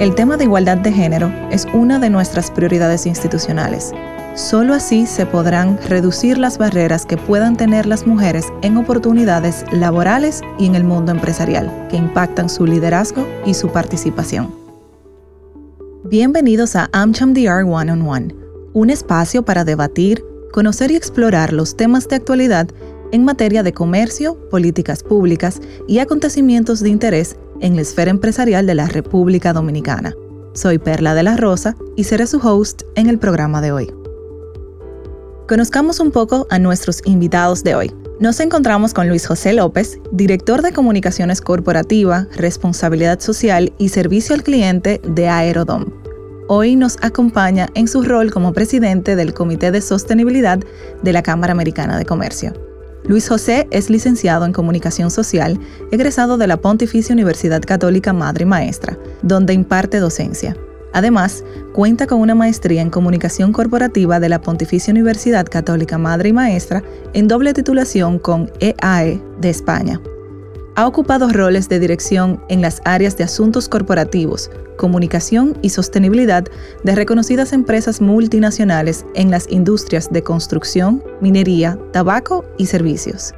El tema de igualdad de género es una de nuestras prioridades institucionales. Solo así se podrán reducir las barreras que puedan tener las mujeres en oportunidades laborales y en el mundo empresarial, que impactan su liderazgo y su participación. Bienvenidos a AmCham DR One on One, un espacio para debatir, conocer y explorar los temas de actualidad en materia de comercio, políticas públicas y acontecimientos de interés en la esfera empresarial de la República Dominicana. Soy Perla de la Rosa y seré su host en el programa de hoy. Conozcamos un poco a nuestros invitados de hoy. Nos encontramos con Luis José López, director de Comunicaciones Corporativa, Responsabilidad Social y Servicio al Cliente de Aerodom. Hoy nos acompaña en su rol como presidente del Comité de Sostenibilidad de la Cámara Americana de Comercio. Luis José es licenciado en Comunicación Social, egresado de la Pontificia Universidad Católica Madre y Maestra, donde imparte docencia. Además, cuenta con una maestría en Comunicación Corporativa de la Pontificia Universidad Católica Madre y Maestra en doble titulación con EAE e de España. Ha ocupado roles de dirección en las áreas de asuntos corporativos, comunicación y sostenibilidad de reconocidas empresas multinacionales en las industrias de construcción, minería, tabaco y servicios.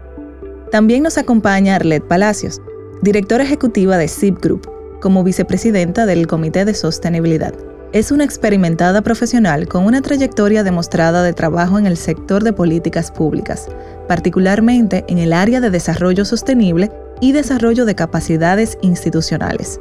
También nos acompaña Arlette Palacios, directora ejecutiva de SIP Group, como vicepresidenta del Comité de Sostenibilidad. Es una experimentada profesional con una trayectoria demostrada de trabajo en el sector de políticas públicas, particularmente en el área de desarrollo sostenible y desarrollo de capacidades institucionales.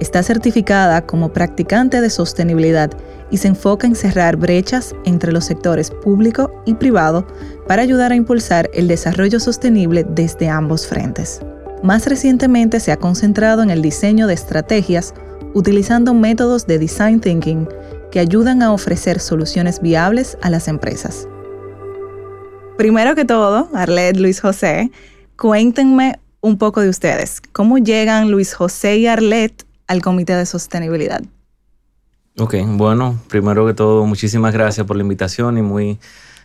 Está certificada como practicante de sostenibilidad y se enfoca en cerrar brechas entre los sectores público y privado para ayudar a impulsar el desarrollo sostenible desde ambos frentes. Más recientemente se ha concentrado en el diseño de estrategias utilizando métodos de design thinking que ayudan a ofrecer soluciones viables a las empresas. Primero que todo, Arlette, Luis José, cuéntenme un poco de ustedes. ¿Cómo llegan Luis José y Arlet al Comité de Sostenibilidad? Ok, bueno, primero que todo, muchísimas gracias por la invitación y muy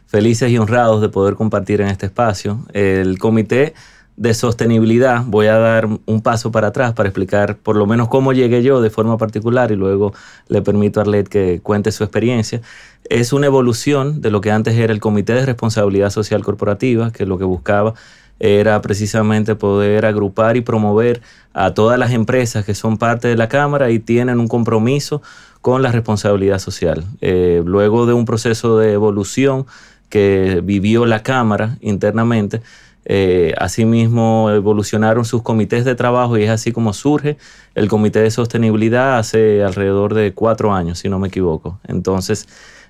felices y honrados de poder compartir en este espacio. El Comité de Sostenibilidad, voy a dar un paso para atrás para explicar por lo menos cómo llegué yo de forma particular y luego le permito a Arlet que cuente su experiencia. Es una evolución de lo que antes era el Comité de Responsabilidad Social Corporativa, que lo que buscaba era precisamente poder agrupar y promover a todas las empresas que son parte de la Cámara y tienen un compromiso con la responsabilidad social. Eh, luego de un proceso de evolución que vivió la Cámara internamente, eh, asimismo evolucionaron sus comités de trabajo y es así como surge el Comité de Sostenibilidad hace alrededor de cuatro años, si no me equivoco. Entonces,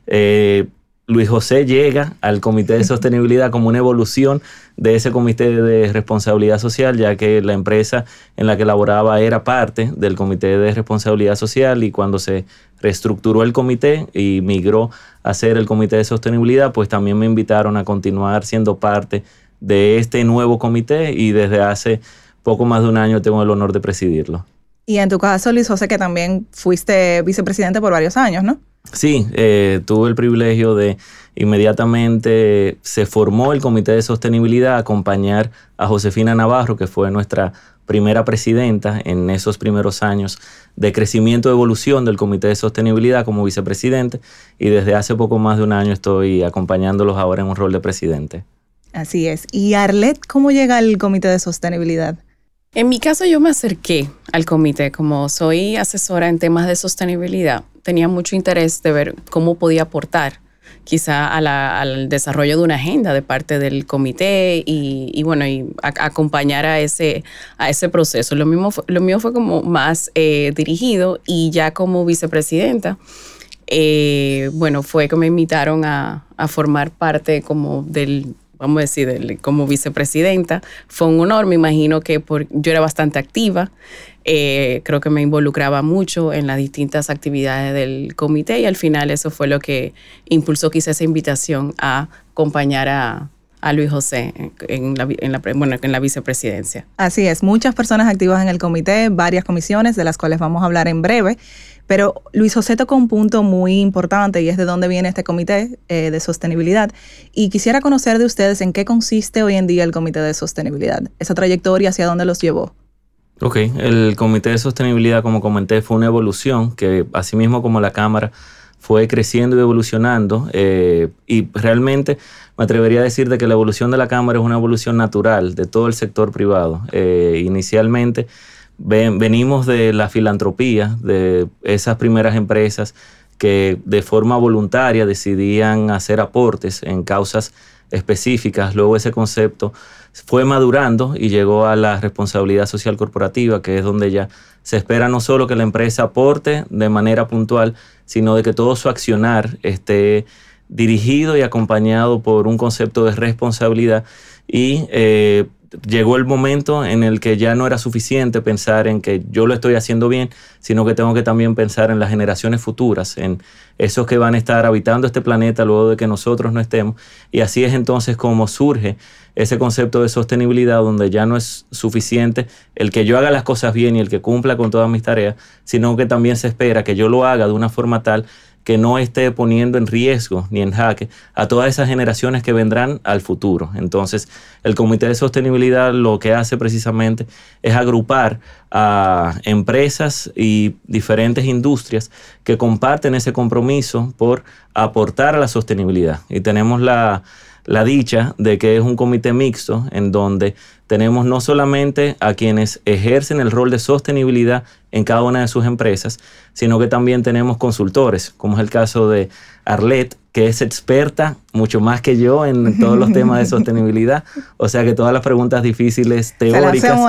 eh, Luis José llega al Comité de Sostenibilidad como una evolución de ese Comité de Responsabilidad Social, ya que la empresa en la que laboraba era parte del Comité de Responsabilidad Social y cuando se reestructuró el comité y migró a ser el Comité de Sostenibilidad, pues también me invitaron a continuar siendo parte de este nuevo comité y desde hace poco más de un año tengo el honor de presidirlo. Y en tu caso, Luis José, que también fuiste vicepresidente por varios años, ¿no? Sí, eh, tuve el privilegio de inmediatamente se formó el Comité de Sostenibilidad a acompañar a Josefina Navarro, que fue nuestra primera presidenta en esos primeros años de crecimiento y evolución del Comité de Sostenibilidad como vicepresidente y desde hace poco más de un año estoy acompañándolos ahora en un rol de presidente. Así es. ¿Y Arlet cómo llega al Comité de Sostenibilidad? En mi caso yo me acerqué al comité como soy asesora en temas de sostenibilidad. Tenía mucho interés de ver cómo podía aportar quizá al desarrollo de una agenda de parte del comité y, bueno, y acompañar a ese, a ese proceso. Lo, mismo lo mío fue como más eh, dirigido y ya como vicepresidenta, eh, bueno, fue que me invitaron a, a formar parte como del vamos a decir, como vicepresidenta. Fue un honor, me imagino que por, yo era bastante activa, eh, creo que me involucraba mucho en las distintas actividades del comité y al final eso fue lo que impulsó quizá esa invitación a acompañar a, Luis José en la, en, la, bueno, en la vicepresidencia. Así es, muchas personas activas en el comité, varias comisiones de las cuales vamos a hablar en breve. Pero Luis José tocó un punto muy importante y es de dónde viene este comité eh, de sostenibilidad. Y quisiera conocer de ustedes en qué consiste hoy en día el comité de sostenibilidad, esa trayectoria hacia dónde los llevó. Ok, el Comité de Sostenibilidad, como comenté, fue una evolución que, asimismo como la Cámara, fue creciendo y evolucionando eh, y realmente me atrevería a decir de que la evolución de la Cámara es una evolución natural de todo el sector privado. Eh, inicialmente venimos de la filantropía, de esas primeras empresas que de forma voluntaria decidían hacer aportes en causas específicas. Luego ese concepto fue madurando y llegó a la responsabilidad social corporativa, que es donde ya se espera no solo que la empresa aporte de manera puntual, sino de que todo su accionar esté dirigido y acompañado por un concepto de responsabilidad y eh, llegó el momento en el que ya no era suficiente pensar en que yo lo estoy haciendo bien, sino que tengo que también pensar en las generaciones futuras, en esos que van a estar habitando este planeta luego de que nosotros no estemos. Y así es entonces como surge ese concepto de sostenibilidad donde ya no es suficiente el que yo haga las cosas bien y el que cumpla con todas mis tareas, sino que también se espera que yo lo haga de una forma tal que no esté poniendo en riesgo ni en jaque a todas esas generaciones que vendrán al futuro. Entonces, el Comité de Sostenibilidad lo que hace precisamente es agrupar a empresas y diferentes industrias que comparten ese compromiso por aportar a la sostenibilidad. Y tenemos la, dicha de que es un comité mixto en donde tenemos no solamente a quienes ejercen el rol de sostenibilidad en cada una de sus empresas, sino que también tenemos consultores, como es el caso de Arlet, que es experta mucho más que yo en todos los temas de sostenibilidad. O sea que todas las preguntas difíciles teóricas,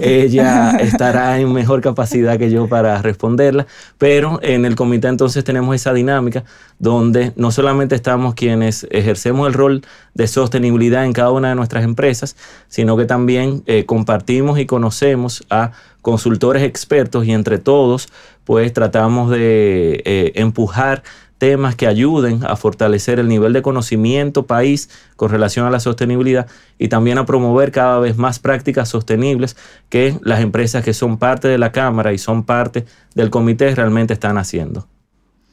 ella estará en mejor capacidad que yo para responderlas. Pero en el comité entonces tenemos esa dinámica donde no solamente estamos quienes ejercemos el rol de sostenibilidad en cada una de nuestras empresas, sino que también eh, compartimos y conocemos a consultores expertos y entre todos pues tratamos de eh, empujar temas que ayuden a fortalecer el nivel de conocimiento país con relación a la sostenibilidad y también a promover cada vez más prácticas sostenibles que las empresas que son parte de la Cámara y son parte del comité realmente están haciendo.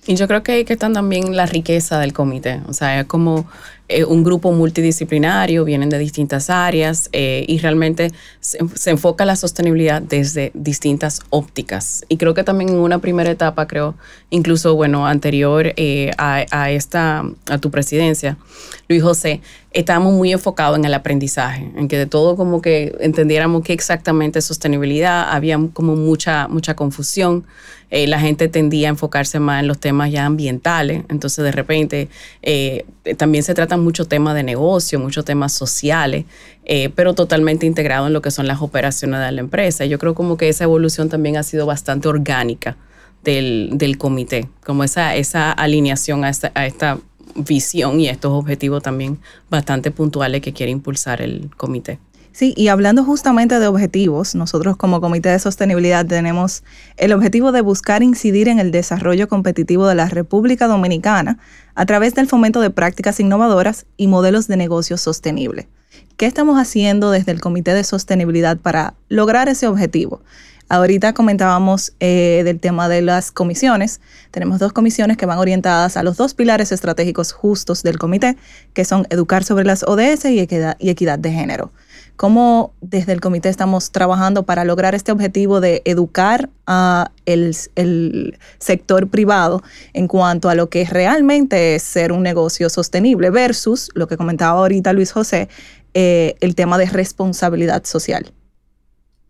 Y yo creo que ahí que están también la riqueza del comité, o sea, es como eh, un grupo multidisciplinario, vienen de distintas áreas eh, y realmente se, enfoca la sostenibilidad desde distintas ópticas. Y creo que también en una primera etapa, creo, incluso, bueno, anterior eh, a, esta, a tu presidencia, Luis José, estábamos muy enfocados en el aprendizaje, en que de todo como que entendiéramos qué exactamente es sostenibilidad, había como mucha, mucha confusión. La gente tendía a enfocarse más en los temas ya ambientales, entonces de repente también se trata mucho tema de negocio, muchos temas sociales, eh, pero totalmente integrado en lo que son las operaciones de la empresa. Yo creo como que esa evolución también ha sido bastante orgánica del, comité, como esa, esa alineación a esta, a esta visión y a estos objetivos también bastante puntuales que quiere impulsar el comité. Sí, y hablando justamente de objetivos, nosotros como Comité de Sostenibilidad tenemos el objetivo de buscar incidir en el desarrollo competitivo de la República Dominicana a través del fomento de prácticas innovadoras y modelos de negocio sostenible. ¿Qué estamos haciendo desde el Comité de Sostenibilidad para lograr ese objetivo? Ahorita comentábamos eh, del tema de las comisiones. Tenemos dos comisiones que van orientadas a los dos pilares estratégicos justos del comité, que son educar sobre las ODS y equidad, y equidad de género. ¿Cómo desde el comité estamos trabajando para lograr este objetivo de educar a el, sector privado en cuanto a lo que realmente es ser un negocio sostenible versus lo que comentaba ahorita Luis José, eh, el tema de responsabilidad social?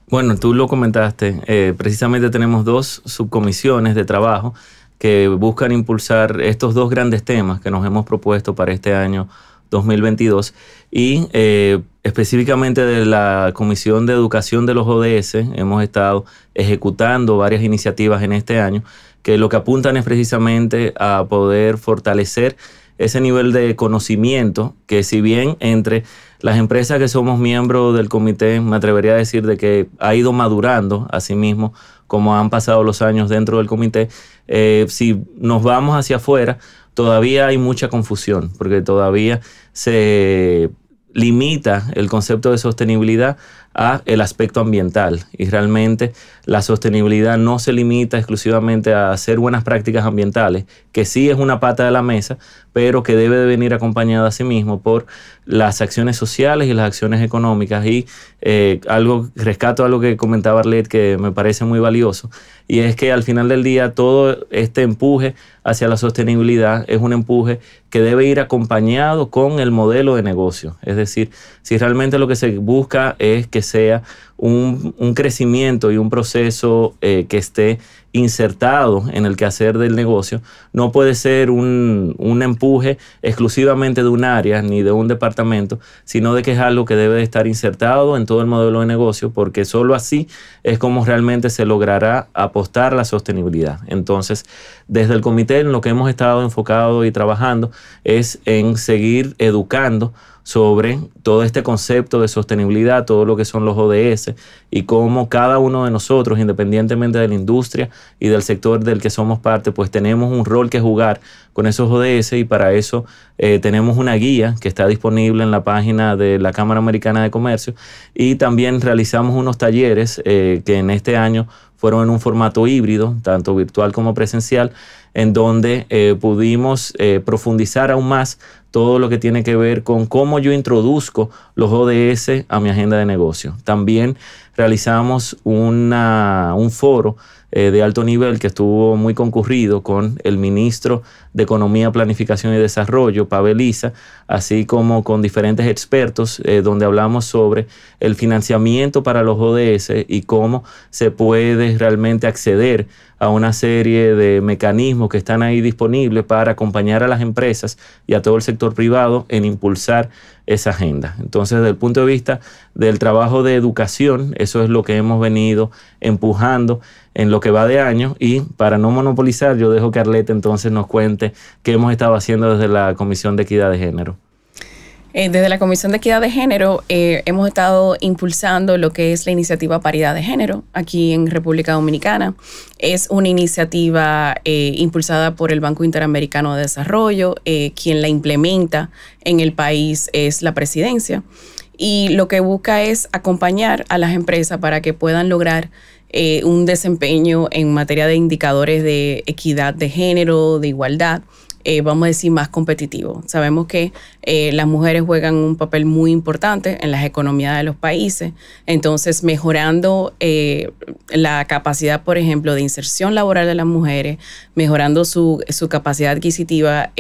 Bueno, tú lo comentaste. Eh, precisamente tenemos dos subcomisiones de trabajo que buscan impulsar estos dos grandes temas que nos hemos propuesto para este año 2022 y eh, específicamente de la Comisión de Educación de los ODS hemos estado ejecutando varias iniciativas en este año que lo que apuntan es precisamente a poder fortalecer ese nivel de conocimiento que si bien entre las empresas que somos miembros del comité me atrevería a decir de que ha ido madurando a sí mismo como han pasado los años dentro del comité, eh, si nos vamos hacia afuera, todavía hay mucha confusión, porque todavía se limita el concepto de sostenibilidad a el aspecto ambiental. Y realmente la sostenibilidad no se limita exclusivamente a hacer buenas prácticas ambientales, que sí es una pata de la mesa, pero que debe de venir acompañada a sí mismo por las acciones sociales y las acciones económicas. Y eh, algo, rescato algo que comentaba Arlet que me parece muy valioso, y es que al final del día todo este empuje hacia la sostenibilidad es un empuje que debe ir acompañado con el modelo de negocio. Es decir, si realmente lo que se busca es que sea un, crecimiento y un proceso eh, que esté insertado en el quehacer del negocio, no puede ser un, empuje exclusivamente de un área ni de un departamento, sino de que es algo que debe estar insertado en todo el modelo de negocio, porque solo así es como realmente se logrará apostar la sostenibilidad. Entonces, desde el comité en lo que hemos estado enfocado y trabajando es en seguir educando sobre todo este concepto de sostenibilidad, todo lo que son los ODS y cómo cada uno de nosotros, independientemente de la industria y del sector del que somos parte, pues tenemos un rol que jugar con esos ODS y para eso eh, tenemos una guía que está disponible en la página de la Cámara Americana de Comercio y también realizamos unos talleres eh, que en este año fueron en un formato híbrido, tanto virtual como presencial, en donde eh, pudimos profundizar aún más todo lo que tiene que ver con cómo yo introduzco los ODS a mi agenda de negocio. También realizamos una, un foro eh, de alto nivel que estuvo muy concurrido con el ministro de Economía, Planificación y Desarrollo, Pavel Isa, así como con diferentes expertos, eh, donde hablamos sobre el financiamiento para los ODS y cómo se puede realmente acceder a una serie de mecanismos que están ahí disponibles para acompañar a las empresas y a todo el sector privado en impulsar esa agenda. Entonces, desde el punto de vista del trabajo de educación, eso es lo que hemos venido empujando en lo que va de año y para no monopolizar, yo dejo que Arlette entonces nos cuente qué hemos estado haciendo desde la Comisión de Equidad de Género. Eh, desde la Comisión de Equidad de Género eh, hemos estado impulsando lo que es la iniciativa Paridad de Género aquí en República Dominicana. Es una iniciativa eh, impulsada por el Banco Interamericano de Desarrollo. quien la implementa en el país es la presidencia. Y lo que busca es acompañar a las empresas para que puedan lograr eh, un desempeño en materia de indicadores de equidad de género, de igualdad, eh, vamos a decir, más competitivo. Sabemos que eh, las mujeres juegan un papel muy importante en las economías de los países, entonces mejorando la capacidad, por ejemplo, de inserción laboral de las mujeres, mejorando su, su capacidad adquisitiva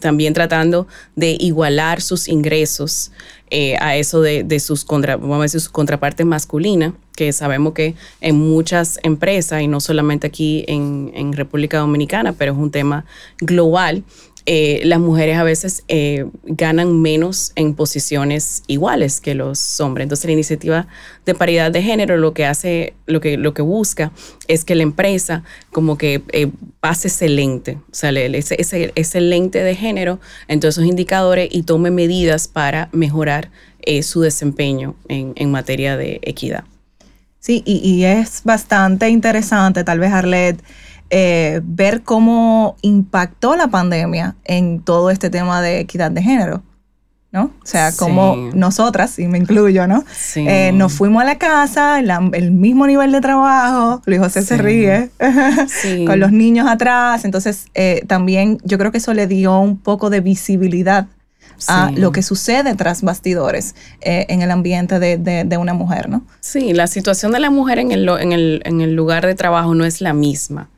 también tratando de igualar sus ingresos eh, a eso de, sus, contra, vamos a decir, sus contrapartes masculinas, que sabemos que en muchas empresas, y no solamente aquí en, en República Dominicana, pero es un tema global, eh, las mujeres a veces eh, ganan menos en posiciones iguales que los hombres. Entonces la iniciativa de paridad de género lo que hace, lo que, lo que busca es que la empresa como que eh, pase ese lente, o sea, ese, lente de género en todos esos indicadores y tome medidas para mejorar su desempeño en, en, materia de equidad. Sí, y, y es bastante interesante, tal vez Arlet, eh, ver cómo impactó la pandemia en todo este tema de equidad de género. ¿no? O sea, como nosotras, y me incluyo, ¿no? Eh, nos fuimos a la casa, el mismo nivel de trabajo, Luis José se ríe, con los niños atrás, entonces eh, también yo creo que eso le dio un poco de visibilidad a lo que sucede tras bastidores en el ambiente de, una mujer, ¿no? Sí, la situación de la mujer en el, en el lugar de trabajo no es la misma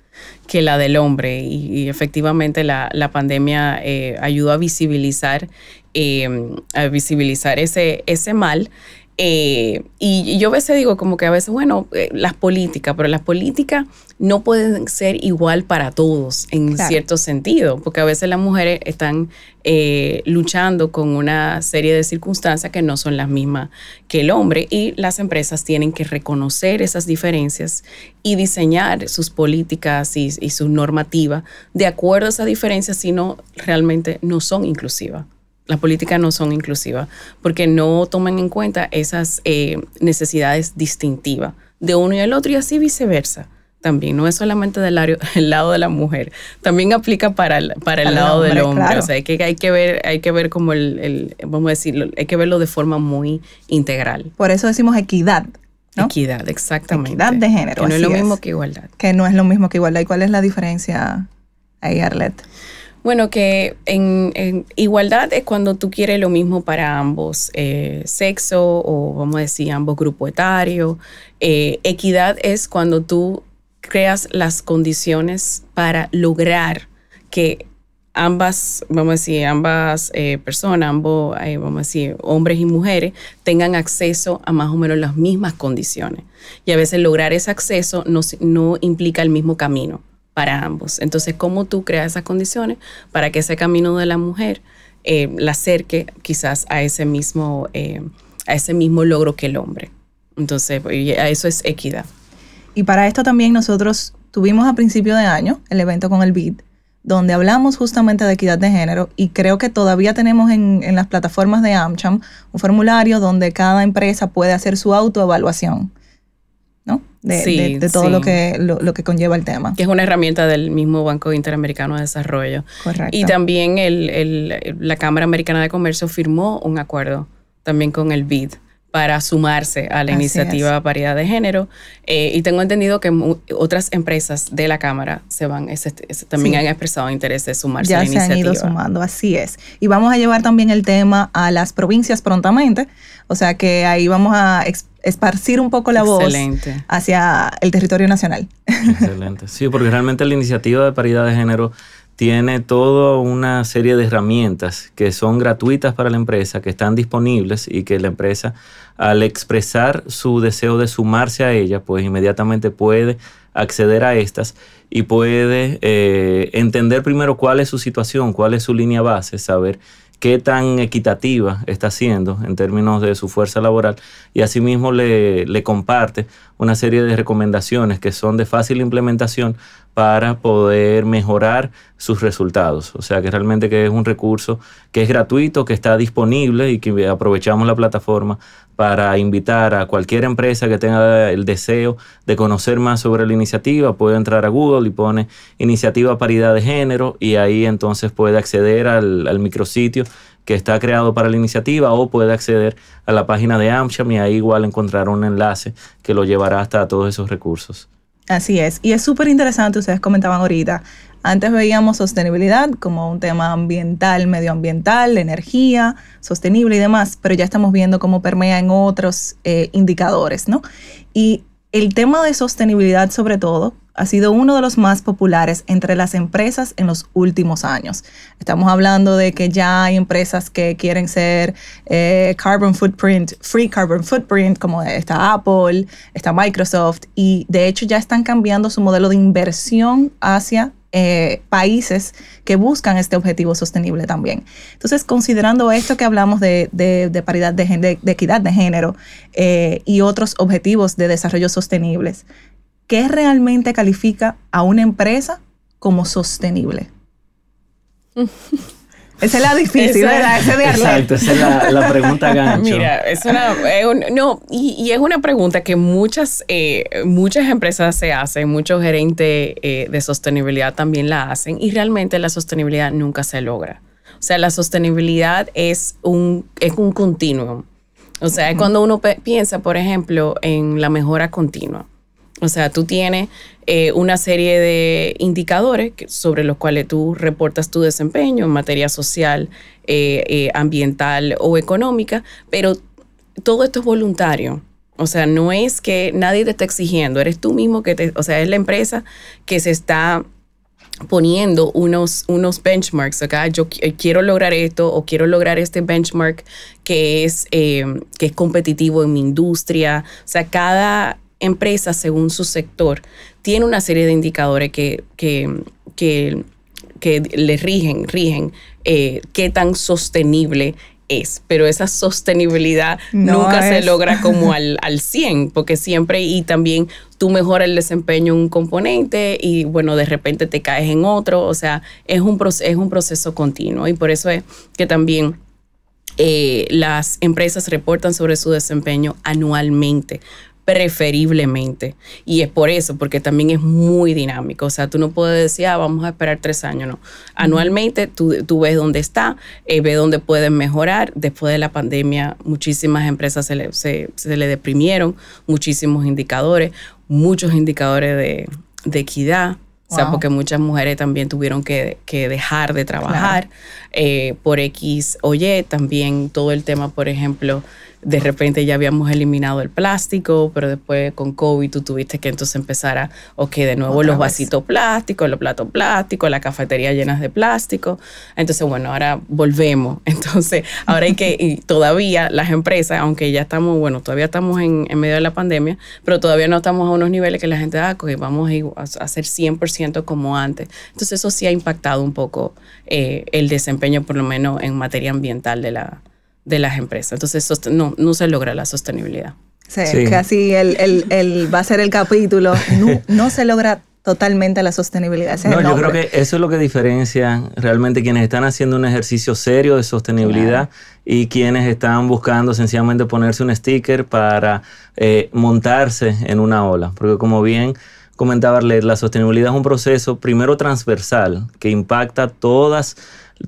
que la del hombre. Y, efectivamente la, pandemia eh, ayudó a visibilizar, eh, a visibilizar ese, ese mal eh, y, yo a veces digo como que a veces, bueno, eh, las políticas, pero las políticas no pueden ser igual para todos en cierto sentido, porque a veces las mujeres están eh, luchando con una serie de circunstancias que no son las mismas que el hombre y las empresas tienen que reconocer esas diferencias y diseñar sus políticas y, y sus normativas de acuerdo a esas diferencias, si no realmente no son inclusivas las políticas no son inclusivas porque no toman en cuenta esas eh, necesidades distintivas de uno y el otro y así viceversa. también, no es solamente del lado, el lado de la mujer, también aplica para el, para el lado del hombre. O sea, hay que, hay que ver, hay que ver como el, el, vamos a decirlo, hay que verlo de forma muy integral. Por eso decimos equidad. Equidad, exactamente. Equidad de género. Que no es lo mismo que igualdad. Que no es lo mismo que igualdad. ¿Y cuál es la diferencia ahí, Arlette? Bueno, que en, igualdad es cuando tú quieres lo mismo para ambos eh, sexo o vamos a decir ambos grupos etarios. Eh, equidad es cuando tú creas las condiciones para lograr que ambas, vamos a decir, ambas eh, personas, ambos, vamos a decir, hombres y mujeres, tengan acceso a más o menos las mismas condiciones. Y a veces lograr ese acceso no, no implica el mismo camino para ambos. Entonces, ¿cómo tú creas esas condiciones para que ese camino de la mujer eh, la acerque quizás a ese mismo, eh, a ese mismo logro que el hombre? Entonces, eso es equidad. Y para esto también nosotros tuvimos a principio de año el evento con el BID, donde hablamos justamente de equidad de género y creo que todavía tenemos en, en las plataformas de AmCham un formulario donde cada empresa puede hacer su autoevaluación. ¿No? De, todo lo, que, lo, que conlleva el tema. Que es una herramienta del mismo Banco Interamericano de Desarrollo. Correcto. Y también el, la Cámara Americana de Comercio firmó un acuerdo también con el BID para sumarse a la iniciativa Paridad de Género. Eh, y tengo entendido que otras empresas de la Cámara se van, también han expresado interés de sumarse a la iniciativa. Ya se han ido sumando, así es. Y vamos a llevar también el tema a las provincias prontamente, o sea que ahí vamos a esparcir un poco la voz hacia el territorio nacional. Excelente. Sí, porque realmente la iniciativa de paridad de género tiene toda una serie de herramientas que son gratuitas para la empresa, que están disponibles y que la empresa al expresar su deseo de sumarse a ella, pues inmediatamente puede acceder a estas y puede eh, entender primero cuál es su situación, cuál es su línea base, saber qué tan equitativa está siendo en términos de su fuerza laboral y asimismo le, le comparte una serie de recomendaciones que son de fácil implementación para poder mejorar sus resultados. O sea que realmente que es un recurso que es gratuito, que está disponible y que aprovechamos la plataforma para invitar a cualquier empresa que tenga el deseo de conocer más sobre la iniciativa, puede entrar a Google y pone iniciativa paridad de género y ahí entonces puede acceder al, micrositio que está creado para la iniciativa o puede acceder a la página de AmCham y ahí igual encontrará un enlace que lo llevará hasta todos esos recursos. Así es. Y es súper interesante, ustedes comentaban ahorita, antes veíamos sostenibilidad como un tema ambiental, medioambiental, energía, sostenible y demás, pero ya estamos viendo cómo permea en otros eh, indicadores, ¿no? Y el tema de sostenibilidad sobre todo ha sido uno de los más populares entre las empresas en los últimos años. Estamos hablando de que ya hay empresas que quieren ser eh, carbon footprint, free carbon footprint, como está Apple, está Microsoft, y de hecho ya están cambiando su modelo de inversión hacia eh, países que buscan este objetivo sostenible también. Entonces, considerando esto que hablamos de, paridad de, de, equidad de género eh, y otros objetivos de desarrollo sostenibles, ¿qué realmente califica a una empresa como sostenible? Esa es la difícil, ¿verdad? Exacto, esa es la, pregunta gancho. Mira, es una, no, y, es una pregunta que muchas, eh, muchas empresas se hacen, muchos gerentes eh, de sostenibilidad también la hacen, y realmente la sostenibilidad nunca se logra. O sea, la sostenibilidad es un, es un continuum. O sea, es cuando uno piensa, por ejemplo, en la mejora continua. O sea, tú tienes eh, una serie de indicadores sobre los cuales tú reportas tu desempeño en materia social, eh, eh, ambiental o económica, pero todo esto es voluntario. O sea, no es que nadie te está exigiendo, eres tú mismo que te, o sea, es la empresa que se está poniendo unos, unos benchmarks acá. Yo quiero lograr esto o quiero lograr este benchmark que es, que es competitivo en mi industria. O sea, cada empresa, según su sector, tiene una serie de indicadores que, que, que, le rigen, rigen eh, qué tan sostenible es, pero esa sostenibilidad nunca se logra como al, al 100, porque siempre y también tú mejoras el desempeño en un componente y bueno, de repente te caes en otro, o sea, es un, es un proceso continuo. Y por eso es que también eh, las empresas reportan sobre su desempeño anualmente preferiblemente. Y es por eso, porque también es muy dinámico. O sea, tú no puedes decir, ah, vamos a esperar tres años, no. Anualmente tú, tú ves dónde está, eh, ves dónde pueden mejorar. Después de la pandemia, muchísimas empresas se le, se, le deprimieron, muchísimos indicadores, muchos indicadores de, de equidad. O sea, porque muchas mujeres también tuvieron que, que dejar de trabajar eh, por X o Y. También todo el tema, por ejemplo, de repente ya habíamos eliminado el plástico, pero después con COVID tú tuviste que entonces empezar a, ok, de nuevo los vasitos plásticos, los platos plásticos, la cafetería llenas de plástico. Entonces, bueno, ahora volvemos. Entonces, ahora hay que, y todavía las empresas, aunque ya estamos, bueno, todavía estamos en, medio de la pandemia, pero todavía no estamos a unos niveles que la gente, ah, que vamos a, hacer 100% como antes. Entonces, eso sí ha impactado un poco eh, el desempeño, por lo menos en materia ambiental de la de las empresas. Entonces, no, no se logra la sostenibilidad. Sí, casi el, el, va a ser el capítulo. No, se logra totalmente la sostenibilidad. no, yo creo que eso es lo que diferencia realmente quienes están haciendo un ejercicio serio de sostenibilidad y quienes están buscando sencillamente ponerse un sticker para eh, montarse en una ola. Porque como bien comentaba Arlet, la sostenibilidad es un proceso primero transversal que impacta todas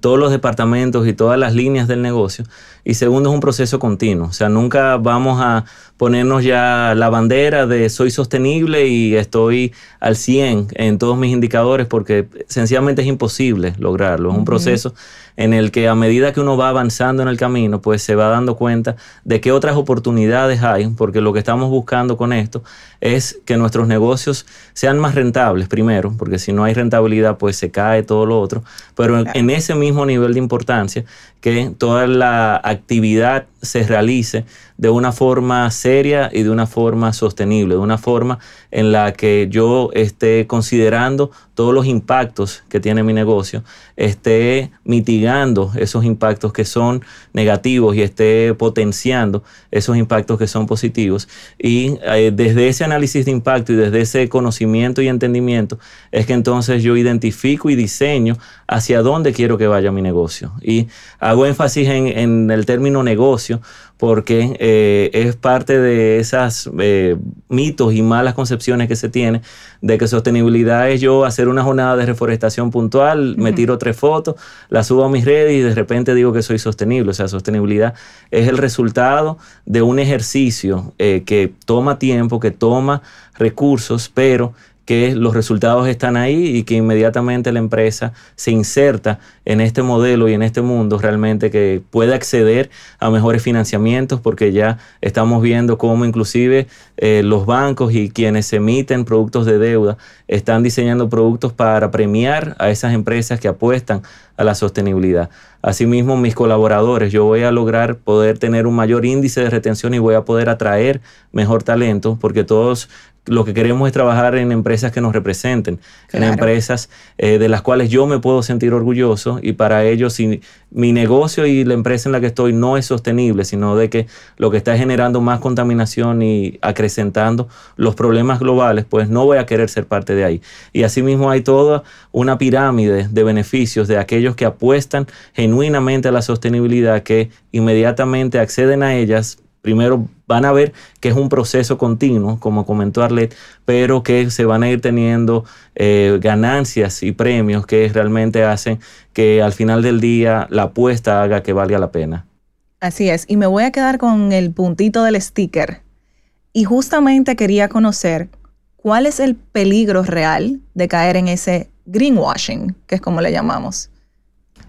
todos los departamentos y todas las líneas del negocio. Y segundo, es un proceso continuo. O sea, nunca vamos a ponernos ya la bandera de soy sostenible y estoy al 100 en todos mis indicadores porque sencillamente es imposible lograrlo. Es un proceso en el que a medida que uno va avanzando en el camino, pues se va dando cuenta de qué otras oportunidades hay, porque lo que estamos buscando con esto es que nuestros negocios sean más rentables primero, porque si no hay rentabilidad, pues se cae todo lo otro, pero en ese mismo nivel de importancia, que toda la actividad se realice de una forma seria y de una forma sostenible, de una forma en la que yo esté considerando todos los impactos que tiene mi negocio, esté mitigando esos impactos que son negativos y esté potenciando esos impactos que son positivos. Y eh, desde ese análisis de impacto y desde ese conocimiento y entendimiento es que entonces yo identifico y diseño hacia dónde quiero que vaya mi negocio. Y hago énfasis en, en el término negocio porque eh, es parte de esas eh, mitos y malas concepciones que se tiene de que sostenibilidad es yo hacer una jornada de reforestación puntual, me tiro tres fotos, las subo a mis redes y de repente digo que soy sostenible. O sea, sostenibilidad es el resultado de un ejercicio eh, que toma tiempo, que toma recursos, pero que los resultados están ahí y que inmediatamente la empresa se inserta en este modelo y en este mundo realmente que puede acceder a mejores financiamientos porque ya estamos viendo cómo inclusive eh, los bancos y quienes emiten productos de deuda están diseñando productos para premiar a esas empresas que apuestan a la sostenibilidad. Asimismo, mis colaboradores, yo voy a lograr poder tener un mayor índice de retención y voy a poder atraer mejor talento porque todos lo que queremos es trabajar en empresas que nos representen, en empresas eh, de las cuales yo me puedo sentir orgulloso y para ello si mi negocio y la empresa en la que estoy no es sostenible, sino de que lo que está generando más contaminación y acrecentando los problemas globales, pues no voy a querer ser parte de ahí. Y asimismo hay toda una pirámide de beneficios de aquellos que apuestan genuinamente a la sostenibilidad, que inmediatamente acceden a ellas primero van a ver que es un proceso continuo, como comentó Arlet, pero que se van a ir teniendo eh, ganancias y premios que realmente hacen que al final del día la apuesta haga que valga la pena. Así es, y me voy a quedar con el puntito del sticker. Y justamente quería conocer cuál es el peligro real de caer en ese greenwashing, que es como le llamamos.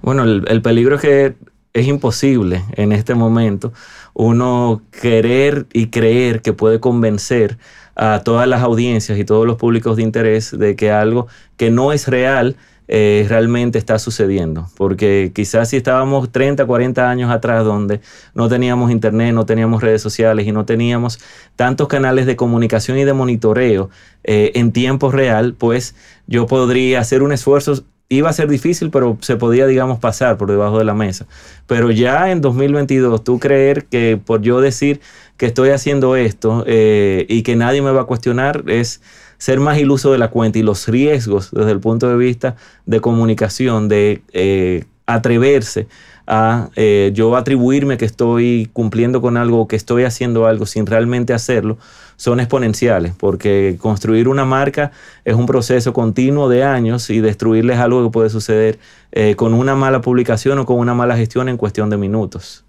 Bueno, el, el peligro es que es imposible en este momento uno querer y creer que puede convencer a todas las audiencias y todos los públicos de interés de que algo que no es real eh, realmente está sucediendo. Porque quizás si estábamos 30, 40 años atrás donde no teníamos internet, no teníamos redes sociales y no teníamos tantos canales de comunicación y de monitoreo eh, en tiempo real, pues yo podría hacer un esfuerzo iba a ser difícil, pero se podía, digamos, pasar por debajo de la mesa. Pero ya en 2022, tú creer que por yo decir que estoy haciendo esto eh, y que nadie me va a cuestionar es ser más iluso de la cuenta y los riesgos desde el punto de vista de comunicación, de eh, atreverse a eh, yo atribuirme que estoy cumpliendo con algo que estoy haciendo algo sin realmente hacerlo, son exponenciales, porque construir una marca es un proceso continuo de años y destruirles algo que puede suceder eh, con una mala publicación o con una mala gestión en cuestión de minutos.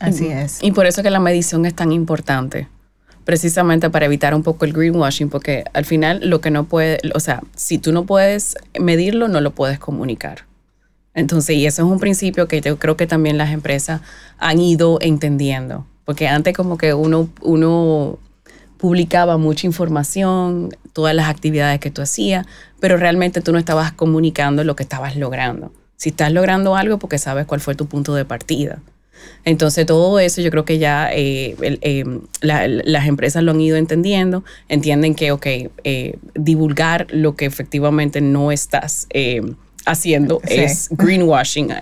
Así es. Y por eso que la medición es tan importante precisamente para evitar un poco el greenwashing, porque al final lo que no puede, o sea, si tú no puedes medirlo, no lo puedes comunicar. Entonces, y eso es un principio que yo creo que también las empresas han ido entendiendo, porque antes como que uno, uno publicaba mucha información, todas las actividades que tú hacías, pero realmente tú no estabas comunicando lo que estabas logrando. Si estás logrando algo, porque sabes cuál fue tu punto de partida. Entonces todo eso yo creo que ya eh, eh, las empresas lo han ido entendiendo, entienden que, ok, eh, divulgar lo que efectivamente no estás haciendo es greenwashing.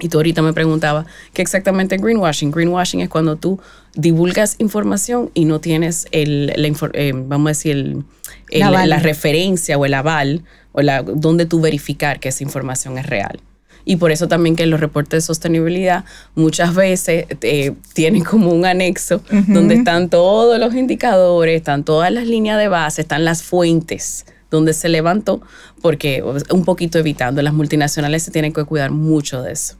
Y tú ahorita me preguntaba, ¿qué exactamente es greenwashing? Greenwashing es cuando tú divulgas información y no tienes el, vamos a decir, la referencia o el aval o la, donde tú verificar que esa información es real y por eso también que los reportes de sostenibilidad muchas veces eh, tienen como un anexo donde están todos los indicadores, están todas las líneas de base, están las fuentes donde se levantó, porque un poquito evitando, las multinacionales se tienen que cuidar mucho de eso.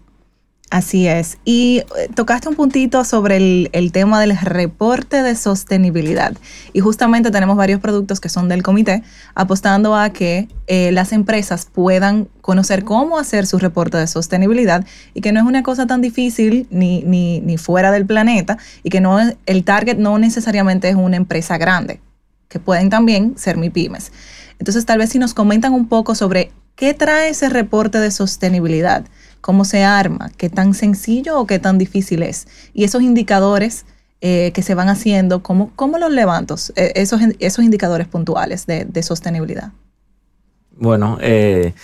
Así es. Y eh, tocaste un puntito sobre el, tema del reporte de sostenibilidad. Y justamente tenemos varios productos que son del comité apostando a que eh, las empresas puedan conocer cómo hacer su reporte de sostenibilidad y que no es una cosa tan difícil ni, ni, ni fuera del planeta y que no el target no necesariamente es una empresa grande, que pueden también ser MIPIMES. Entonces tal vez si nos comentan un poco sobre qué trae ese reporte de sostenibilidad cómo se arma, qué tan sencillo o qué tan difícil es. Y esos indicadores eh, que se van haciendo, ¿cómo, cómo los levanto? Eh, esos, esos indicadores puntuales de, sostenibilidad. Bueno, eh,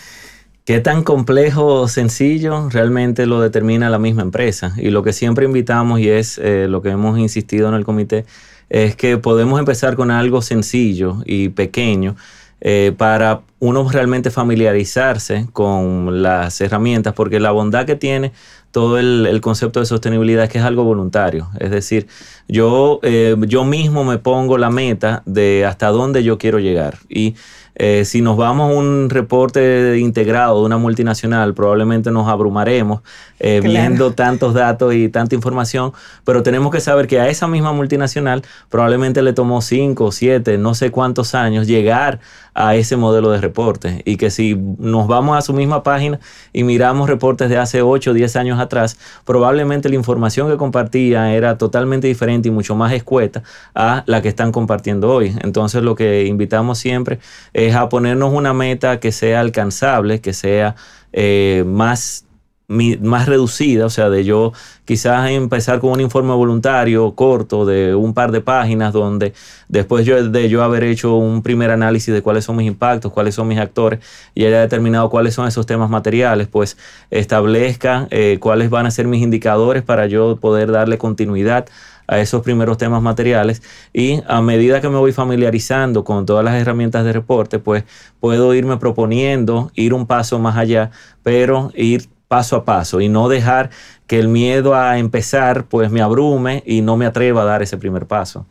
qué tan complejo o sencillo realmente lo determina la misma empresa. Y lo que siempre invitamos y es lo que hemos insistido en el comité, es que podemos empezar con algo sencillo y pequeño eh, para uno realmente familiarizarse con las herramientas, porque la bondad que tiene todo el, concepto de sostenibilidad es que es algo voluntario. Es decir, yo, eh, yo mismo me pongo la meta de hasta dónde yo quiero llegar. Y eh, si nos vamos a un reporte integrado de una multinacional, probablemente nos abrumaremos eh, viendo tantos datos y tanta información, pero tenemos que saber que a esa misma multinacional probablemente le tomó 5, 7, no sé cuántos años llegar a ese modelo de reporte y que si nos vamos a su misma página y miramos reportes de hace 8 10 años atrás, probablemente la información que compartía era totalmente diferente y mucho más escueta a la que están compartiendo hoy. Entonces lo que invitamos siempre es a ponernos una meta que sea alcanzable, que sea eh, más más reducida, o sea, de yo quizás empezar con un informe voluntario corto de un par de páginas donde después yo, de yo haber hecho un primer análisis de cuáles son mis impactos, cuáles son mis actores y haya determinado cuáles son esos temas materiales, pues establezca eh, cuáles van a ser mis indicadores para yo poder darle continuidad a esos primeros temas materiales y a medida que me voy familiarizando con todas las herramientas de reporte, pues puedo irme proponiendo ir un paso más allá, pero ir paso a paso y no dejar que el miedo a empezar pues me abrume y no me atreva a dar ese primer paso.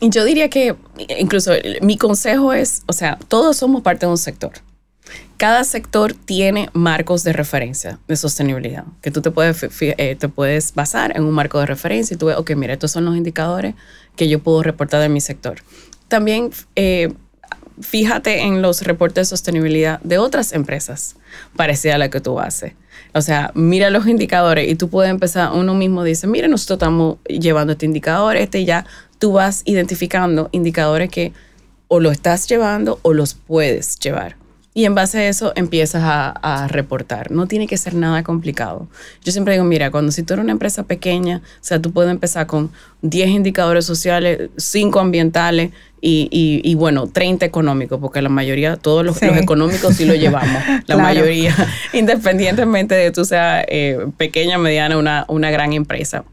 Yo diría que incluso mi consejo es, o sea, todos somos parte de un sector. Cada sector tiene marcos de referencia de sostenibilidad, que tú te puedes, eh, te puedes basar en un marco de referencia y tú ves, ok, mira, estos son los indicadores que yo puedo reportar de mi sector. También eh, fíjate en los reportes de sostenibilidad de otras empresas parecidas a la que tú haces. O sea, mira los indicadores y tú puedes empezar, uno mismo dice, mira, nosotros estamos llevando este indicador, este ya, tú vas identificando indicadores que o lo estás llevando o los puedes llevar. Y en base a eso empiezas a, reportar. No tiene que ser nada complicado. Yo siempre digo, mira, cuando si tú eres una empresa pequeña, o sea, tú puedes empezar con 10 indicadores sociales, 5 ambientales y, bueno, 30 económicos, porque la mayoría, todos los, económicos sí lo llevamos. La mayoría, independientemente de tú sea eh, pequeña, mediana, una, una gran empresa.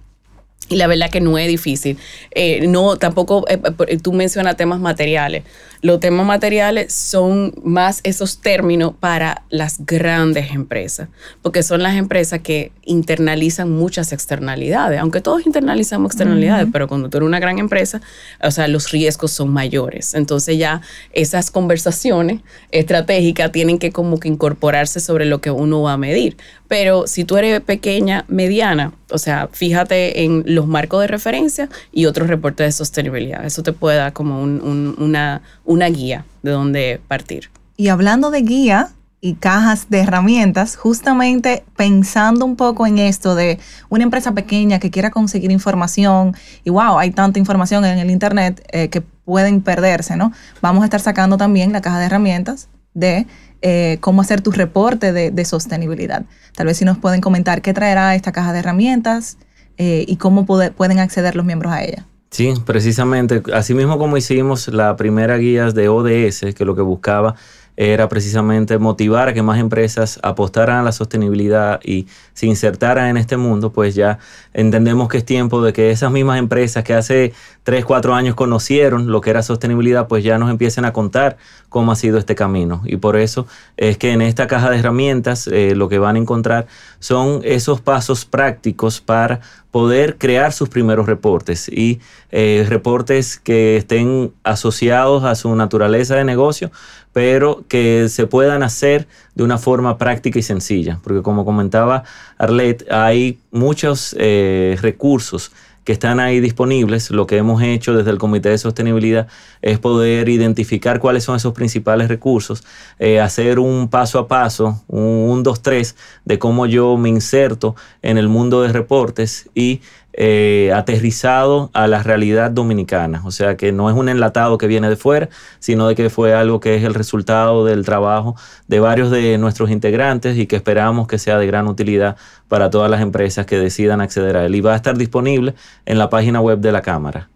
Y la verdad que no es difícil. Eh, no, tampoco, eh, eh, tú mencionas temas materiales. Los temas materiales son más esos términos para las grandes empresas, porque son las empresas que internalizan muchas externalidades, aunque todos internalizamos externalidades, pero cuando tú eres una gran empresa, o sea, los riesgos son mayores. Entonces ya esas conversaciones estratégicas tienen que como que incorporarse sobre lo que uno va a medir. Pero si tú eres pequeña, mediana, o sea, fíjate en los marcos de referencia y otros reportes de sostenibilidad. Eso te puede dar como una una guía de dónde partir. Y hablando de guía y cajas de herramientas, justamente pensando un poco en esto de una empresa pequeña que quiera conseguir información y wow, hay tanta información en el Internet eh, que pueden perderse, ¿no? Vamos a estar sacando también la caja de herramientas de eh, cómo hacer tu reporte de, sostenibilidad. Tal vez si nos pueden comentar qué traerá esta caja de herramientas eh, y cómo pueden acceder los miembros a ella. Sí, precisamente, así mismo como hicimos la primera guía de ODS, que lo que buscaba era precisamente motivar a que más empresas apostaran a la sostenibilidad y se insertaran en este mundo, pues ya entendemos que es tiempo de que esas mismas empresas que hace 3, 4 años conocieron lo que era sostenibilidad, pues ya nos empiecen a contar cómo ha sido este camino. Y por eso es que en esta caja de herramientas eh, lo que van a encontrar son esos pasos prácticos para poder crear sus primeros reportes y eh, reportes que estén asociados a su naturaleza de negocio, pero que se puedan hacer de una forma práctica y sencilla, porque como comentaba Arlette, hay muchos eh, recursos que están ahí disponibles. Lo que hemos hecho desde el Comité de Sostenibilidad es poder identificar cuáles son esos principales recursos, eh, hacer un paso a paso, un 2-3 de cómo yo me inserto en el mundo de reportes y eh, aterrizado a la realidad dominicana. O sea, que no es un enlatado que viene de fuera, sino de que fue algo que es el resultado del trabajo de varios de nuestros integrantes y que esperamos que sea de gran utilidad para todas las empresas que decidan acceder a él. Y va a estar disponible en la página web de la Cámara.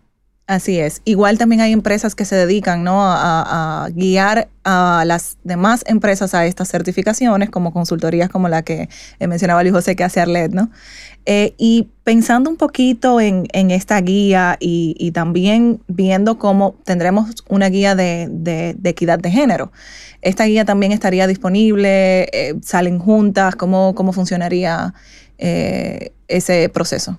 Así es. Igual también hay empresas que se dedican ¿no? a, guiar a las demás empresas a estas certificaciones, como consultorías como la que eh, mencionaba Luis José que hace Arlet, ¿no? Eh, y pensando un poquito en, esta guía y, también viendo cómo tendremos una guía de, equidad de género. Esta guía también estaría disponible, eh, salen juntas, ¿cómo, cómo funcionaría ese proceso?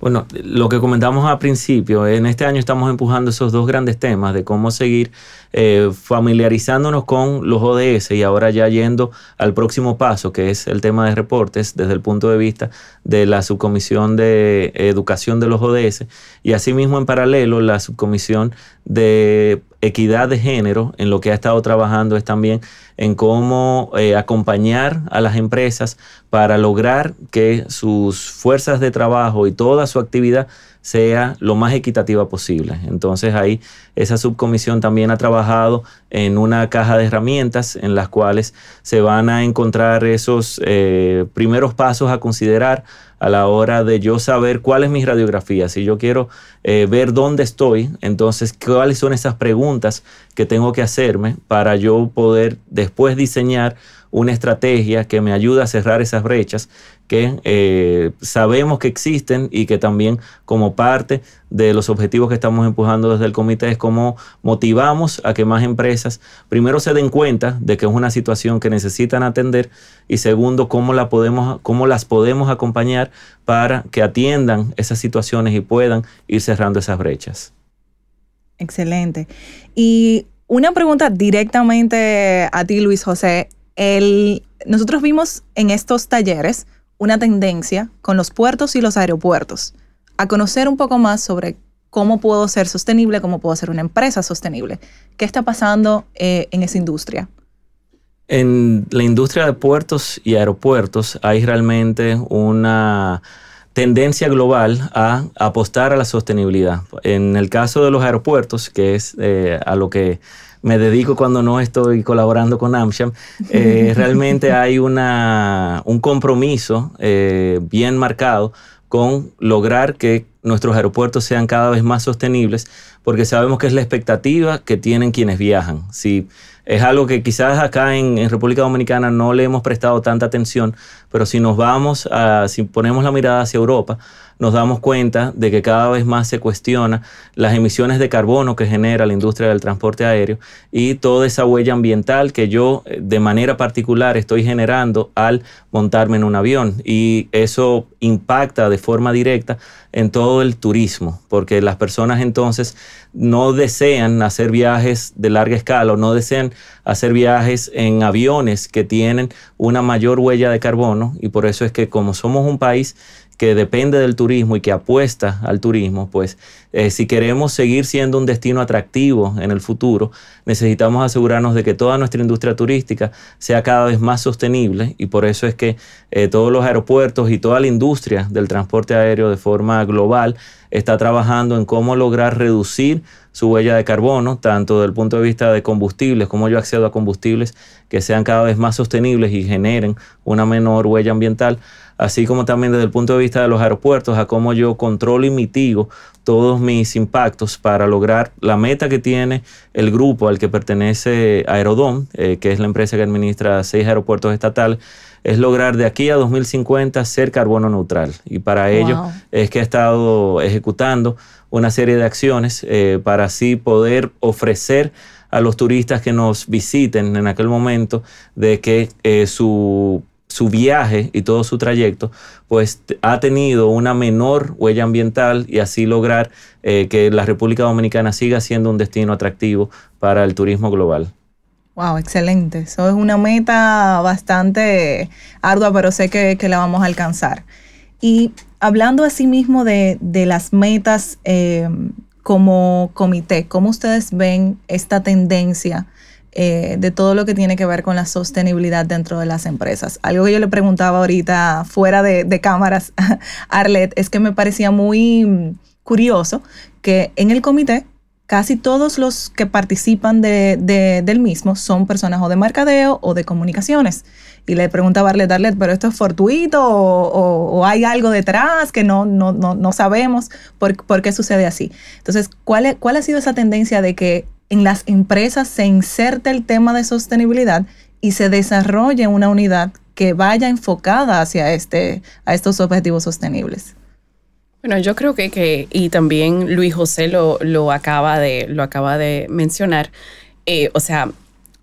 Bueno, lo que comentamos al principio, en este año estamos empujando esos dos grandes temas de cómo seguir eh, familiarizándonos con los ODS y ahora ya yendo al próximo paso, que es el tema de reportes desde el punto de vista de la subcomisión de educación de los ODS y asimismo en paralelo la subcomisión de equidad de género en lo que ha estado trabajando es también en cómo eh, acompañar a las empresas para lograr que sus fuerzas de trabajo y toda su actividad sea lo más equitativa posible. Entonces ahí esa subcomisión también ha trabajado en una caja de herramientas en las cuales se van a encontrar esos eh, primeros pasos a considerar a la hora de yo saber cuál es mi radiografía. Si yo quiero eh, ver dónde estoy, entonces cuáles son esas preguntas que tengo que hacerme para yo poder después diseñar una estrategia que me ayude a cerrar esas brechas que eh, sabemos que existen y que también como parte de los objetivos que estamos empujando desde el comité es cómo motivamos a que más empresas primero se den cuenta de que es una situación que necesitan atender y segundo cómo, la podemos, cómo las podemos acompañar para que atiendan esas situaciones y puedan ir cerrando esas brechas. Excelente. Y una pregunta directamente a ti, Luis José. Nosotros vimos en estos talleres una tendencia con los puertos y los aeropuertos a conocer un poco más sobre cómo puedo ser sostenible, cómo puedo ser una empresa sostenible. ¿Qué está pasando eh, en esa industria? En la industria de puertos y aeropuertos hay realmente una tendencia global a apostar a la sostenibilidad. En el caso de los aeropuertos, que es eh, a lo que me dedico cuando no estoy colaborando con AmSham, eh, realmente hay una, un compromiso eh, bien marcado con lograr que nuestros aeropuertos sean cada vez más sostenibles, porque sabemos que es la expectativa que tienen quienes viajan. Si es algo que quizás acá en, República Dominicana no le hemos prestado tanta atención, pero si nos vamos a, si ponemos la mirada hacia Europa, nos damos cuenta de que cada vez más se cuestiona las emisiones de carbono que genera la industria del transporte aéreo y toda esa huella ambiental que yo eh, de manera particular estoy generando al montarme en un avión. Y eso impacta de forma directa en todo el turismo, porque las personas entonces no desean hacer viajes de larga escala o no desean hacer viajes en aviones que tienen una mayor huella de carbono. Y por eso es que como somos un país que depende del turismo y que apuesta al turismo, pues eh, si queremos seguir siendo un destino atractivo en el futuro, necesitamos asegurarnos de que toda nuestra industria turística sea cada vez más sostenible y por eso es que eh, todos los aeropuertos y toda la industria del transporte aéreo de forma global está trabajando en cómo lograr reducir su huella de carbono, tanto desde el punto de vista de combustibles, como yo accedo a combustibles que sean cada vez más sostenibles y generen una menor huella ambiental, así como también desde el punto de vista de los aeropuertos, a cómo yo controlo y mitigo todos mis impactos para lograr la meta que tiene el grupo al que pertenece Aerodom, eh, que es la empresa que administra seis aeropuertos estatales, es lograr de aquí a 2050 ser carbono neutral. Y para ello es que ha estado ejecutando una serie de acciones eh, para así poder ofrecer a los turistas que nos visiten en aquel momento de que eh, su, su, viaje y todo su trayecto pues ha tenido una menor huella ambiental y así lograr eh, que la República Dominicana siga siendo un destino atractivo para el turismo global. Wow, excelente. Eso es una meta bastante ardua, pero sé que, la vamos a alcanzar. Y hablando asimismo de, de las metas eh, como comité, ¿cómo ustedes ven esta tendencia eh, de todo lo que tiene que ver con la sostenibilidad dentro de las empresas? Algo que yo le preguntaba ahorita fuera de, cámaras Arlet es que me parecía muy curioso que en el comité casi todos los que participan de, del mismo son personas o de mercadeo o de comunicaciones. Y le preguntaba a Arlet, Arlet, ¿pero esto es fortuito o, hay algo detrás que no, no, no, sabemos por, por, qué sucede así? Entonces, ¿cuál, ¿cuál ha sido esa tendencia de que en las empresas se inserte el tema de sostenibilidad y se desarrolle una unidad que vaya enfocada hacia este, a estos objetivos sostenibles? Bueno, yo creo que, que y también Luis José lo, lo, acaba, de, lo acaba de mencionar, eh, o sea,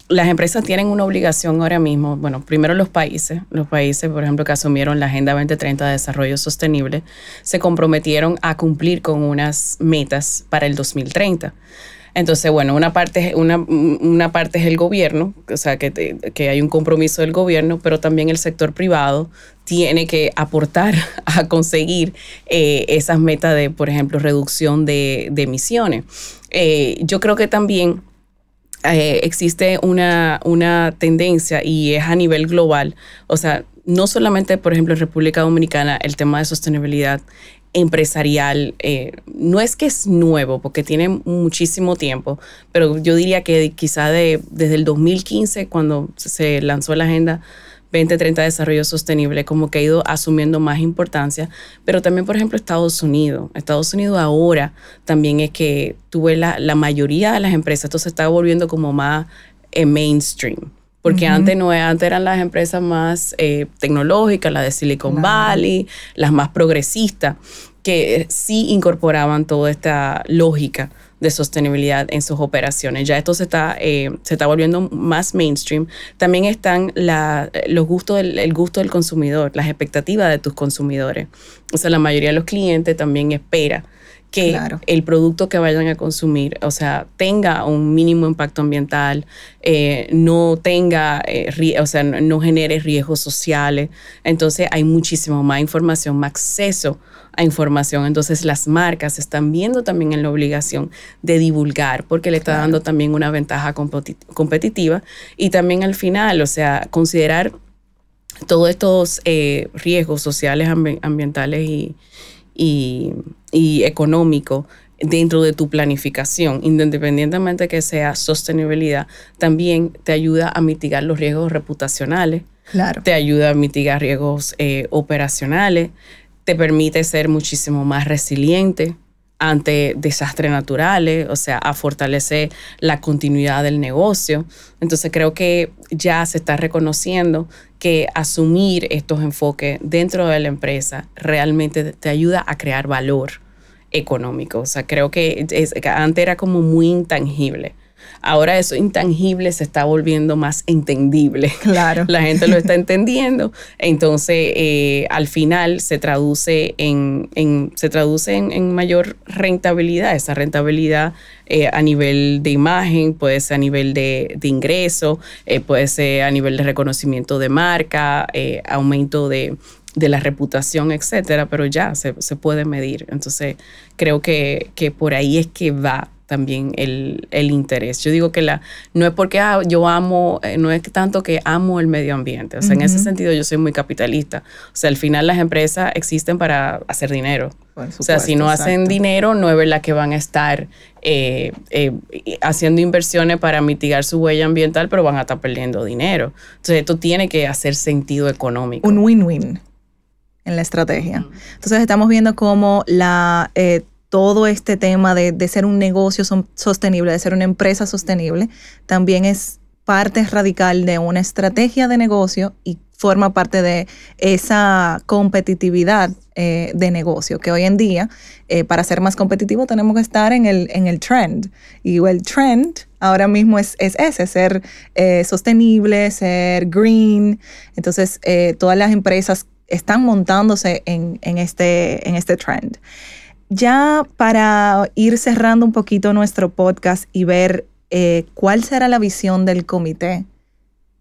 las empresas tienen una obligación ahora mismo, bueno, primero los países, los países, por ejemplo, que asumieron la Agenda 2030 de Desarrollo Sostenible, se comprometieron a cumplir con unas metas para el 2030. Entonces, bueno, una parte, una, una parte es el gobierno, o sea, que, que hay un compromiso del gobierno, pero también el sector privado tiene que aportar a conseguir eh, esas metas de, por ejemplo, reducción de, emisiones. Eh, yo creo que también eh, existe una, una tendencia y es a nivel global, o sea, no solamente, por ejemplo, en República Dominicana, el tema de sostenibilidad empresarial, eh, no es que es nuevo, porque tiene muchísimo tiempo, pero yo diría que quizá de, desde el 2015, cuando se lanzó la Agenda 2030 de Desarrollo Sostenible, como que ha ido asumiendo más importancia, pero también, por ejemplo, Estados Unidos. Estados Unidos ahora también es que tuve la, la mayoría de las empresas, esto se está volviendo como más eh, mainstream. Porque antes no antes eran las empresas más eh, tecnológicas, las de Silicon Valley, las más progresistas, que sí incorporaban toda esta lógica de sostenibilidad en sus operaciones. Ya esto se está, eh, se está volviendo más mainstream. También están los gustos el gusto del consumidor, las expectativas de tus consumidores. O sea, la mayoría de los clientes también espera que el producto que vayan a consumir, o sea, tenga un mínimo impacto ambiental, eh, no tenga, eh, o sea, no, genere riesgos sociales. Entonces hay muchísimo más información, más acceso a información. Entonces las marcas están viendo también en la obligación de divulgar porque le está dando también una ventaja competitiva y también al final, o sea, considerar todos estos eh, riesgos sociales, ambientales y, y, y económico dentro de tu planificación, independientemente que sea sostenibilidad, también te ayuda a mitigar los riesgos reputacionales, claro. te ayuda a mitigar riesgos eh, operacionales, te permite ser muchísimo más resiliente ante desastres naturales, o sea, a fortalecer la continuidad del negocio. Entonces creo que ya se está reconociendo que asumir estos enfoques dentro de la empresa realmente te ayuda a crear valor económico. O sea, creo que antes era como muy intangible Ahora eso intangible se está volviendo más entendible. Claro. La gente lo está entendiendo. Entonces, eh, al final se traduce en, se traduce en, mayor rentabilidad. Esa rentabilidad eh, a nivel de imagen, puede ser a nivel de, ingreso, eh, puede ser a nivel de reconocimiento de marca, aumento de, la reputación, etcétera, pero ya se, se, puede medir. Entonces, creo que, que por ahí es que va también el, interés. Yo digo que la, no es porque ah, yo amo, eh, no es tanto que amo el medio ambiente. O sea, en ese sentido yo soy muy capitalista. O sea, al final las empresas existen para hacer dinero. o sea, si no hacen dinero, no es verdad que van a estar eh, eh, haciendo inversiones para mitigar su huella ambiental, pero van a estar perdiendo dinero. Entonces, esto tiene que hacer sentido económico. Un win-win en la estrategia. Entonces, estamos viendo cómo la todo este tema de, ser un negocio sostenible, de ser una empresa sostenible, también es parte radical de una estrategia de negocio y forma parte de esa competitividad eh, de negocio, que hoy en día, eh, para ser más competitivo, tenemos que estar en el, en el trend. Y el trend ahora mismo es, ese, ser eh, sostenible, ser green. Entonces, todas las empresas están montándose en, en, este, en este trend. Ya para ir cerrando un poquito nuestro podcast y ver eh, cuál será la visión del comité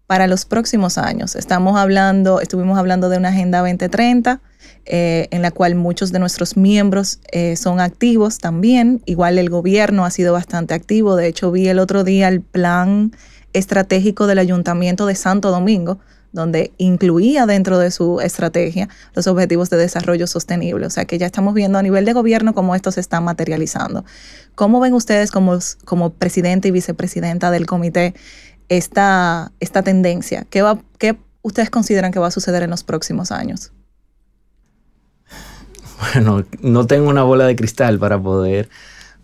para los próximos años. Estamos hablando, estuvimos hablando de una Agenda 2030, eh, en la cual muchos de nuestros miembros eh, son activos también. Igual el gobierno ha sido bastante activo. De hecho, vi el otro día el plan estratégico del Ayuntamiento de Santo Domingo, donde incluía dentro de su estrategia los objetivos de desarrollo sostenible. O sea que ya estamos viendo a nivel de gobierno cómo esto se está materializando. ¿Cómo ven ustedes como, como presidente y vicepresidenta del comité esta, esta tendencia? ¿Qué, va, ¿Qué ustedes consideran que va a suceder en los próximos años? Bueno, no tengo una bola de cristal para poder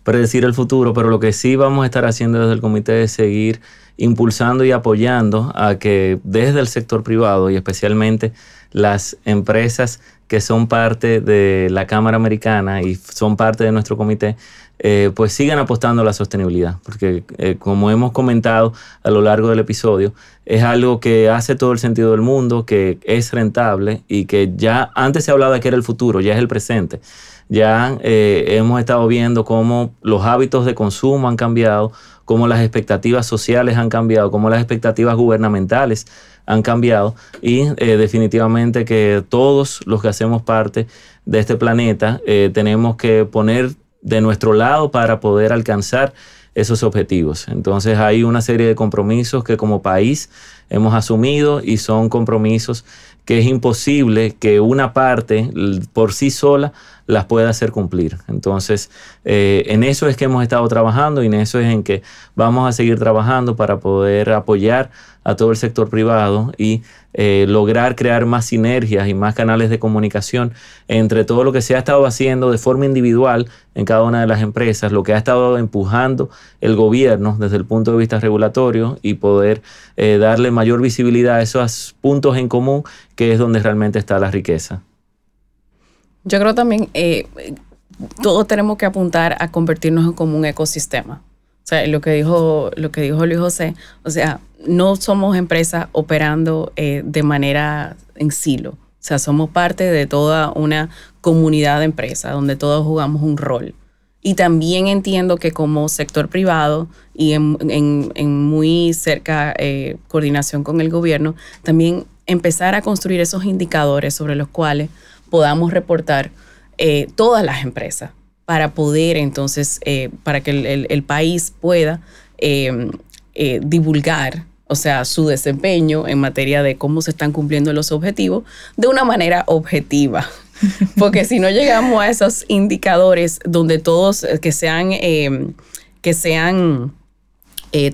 predecir el futuro, pero lo que sí vamos a estar haciendo desde el comité es seguir impulsando y apoyando a que desde el sector privado y especialmente las empresas que son parte de la Cámara Americana y son parte de nuestro comité, eh, pues sigan apostando a la sostenibilidad, porque eh, como hemos comentado a lo largo del episodio, es algo que hace todo el sentido del mundo, que es rentable y que ya antes se hablaba que era el futuro, ya es el presente. Ya eh, hemos estado viendo cómo los hábitos de consumo han cambiado, cómo las expectativas sociales han cambiado, cómo las expectativas gubernamentales han cambiado y eh, definitivamente que todos los que hacemos parte de este planeta eh, tenemos que poner de nuestro lado para poder alcanzar esos objetivos. Entonces hay una serie de compromisos que como país hemos asumido y son compromisos que es imposible que una parte por sí sola las pueda hacer cumplir. Entonces, eh, en eso es que hemos estado trabajando y en eso es en que vamos a seguir trabajando para poder apoyar a todo el sector privado y eh, lograr crear más sinergias y más canales de comunicación entre todo lo que se ha estado haciendo de forma individual en cada una de las empresas, lo que ha estado empujando el gobierno desde el punto de vista regulatorio y poder eh, darle mayor visibilidad a esos puntos en común que es donde realmente está la riqueza. Yo creo también eh, todos tenemos que apuntar a convertirnos en un ecosistema. O sea, lo que dijo, lo que dijo Luis José, o sea, no somos empresas operando eh, de manera en silo. O sea, somos parte de toda una comunidad de empresas donde todos jugamos un rol. Y también entiendo que como sector privado y en, muy cerca eh, coordinación con el gobierno, también empezar a construir esos indicadores sobre los cuales podamos reportar eh, todas las empresas para poder entonces, eh, para que el, país pueda em, eh, divulgar, o sea, su desempeño en materia de cómo se están cumpliendo los objetivos de una manera objetiva. Porque si no llegamos a esos indicadores donde todos que sean, que sean eh,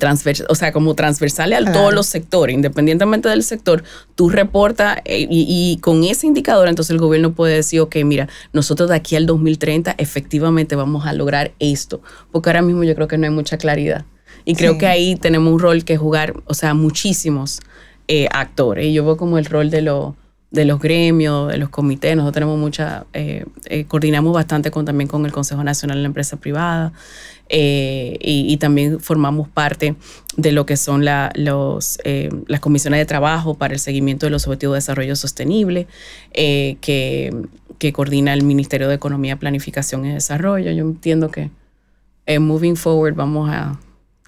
o sea, como transversales a todos los sectores, independientemente del sector, tú reportas eh, y, con ese indicador entonces el gobierno puede decir, ok, mira, nosotros de aquí al 2030 efectivamente vamos a lograr esto, porque ahora mismo yo creo que no hay mucha claridad. Y creo que ahí tenemos un rol que jugar, o sea, muchísimos eh, actores. Y yo veo como el rol de, lo, de los gremios, de los comités. Nosotros tenemos mucha, eh, eh, coordinamos bastante con, también con el Consejo Nacional de la Empresa Privada. Y, también formamos parte de lo que son los, las comisiones de trabajo para el seguimiento de los objetivos de desarrollo sostenible, que, que coordina el Ministerio de Economía, Planificación y Desarrollo. Yo entiendo que moving forward vamos a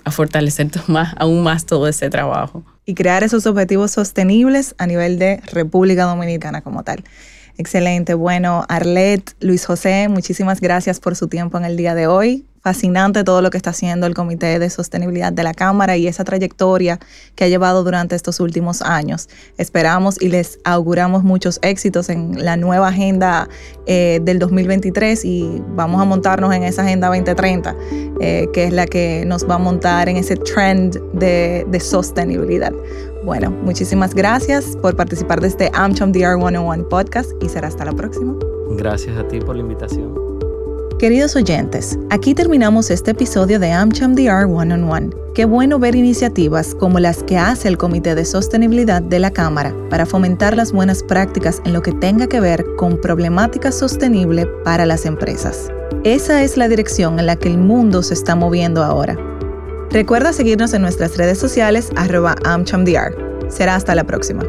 a fortalecer más, aún más todo ese trabajo. Y crear esos objetivos sostenibles a nivel de República Dominicana como tal. Excelente. Bueno, Arlet, Luis José, muchísimas gracias por su tiempo en el día de hoy fascinante todo lo que está haciendo el Comité de Sostenibilidad de la Cámara y esa trayectoria que ha llevado durante estos últimos años. Esperamos y les auguramos muchos éxitos en la nueva agenda eh, del 2023 y vamos a montarnos en esa agenda 2030, eh, que es la que nos va a montar en ese trend de, de sostenibilidad. Bueno, muchísimas gracias por participar de este AmCham DR 101 podcast y será hasta la próxima. Gracias a ti por la invitación. Queridos oyentes, aquí terminamos este episodio de AmCham DR One on One. Qué bueno ver iniciativas como las que hace el Comité de Sostenibilidad de la Cámara para fomentar las buenas prácticas en lo que tenga que ver con problemática sostenible para las empresas. Esa es la dirección en la que el mundo se está moviendo ahora. Recuerda seguirnos en nuestras redes sociales arroba AmChamDR. Será hasta la próxima.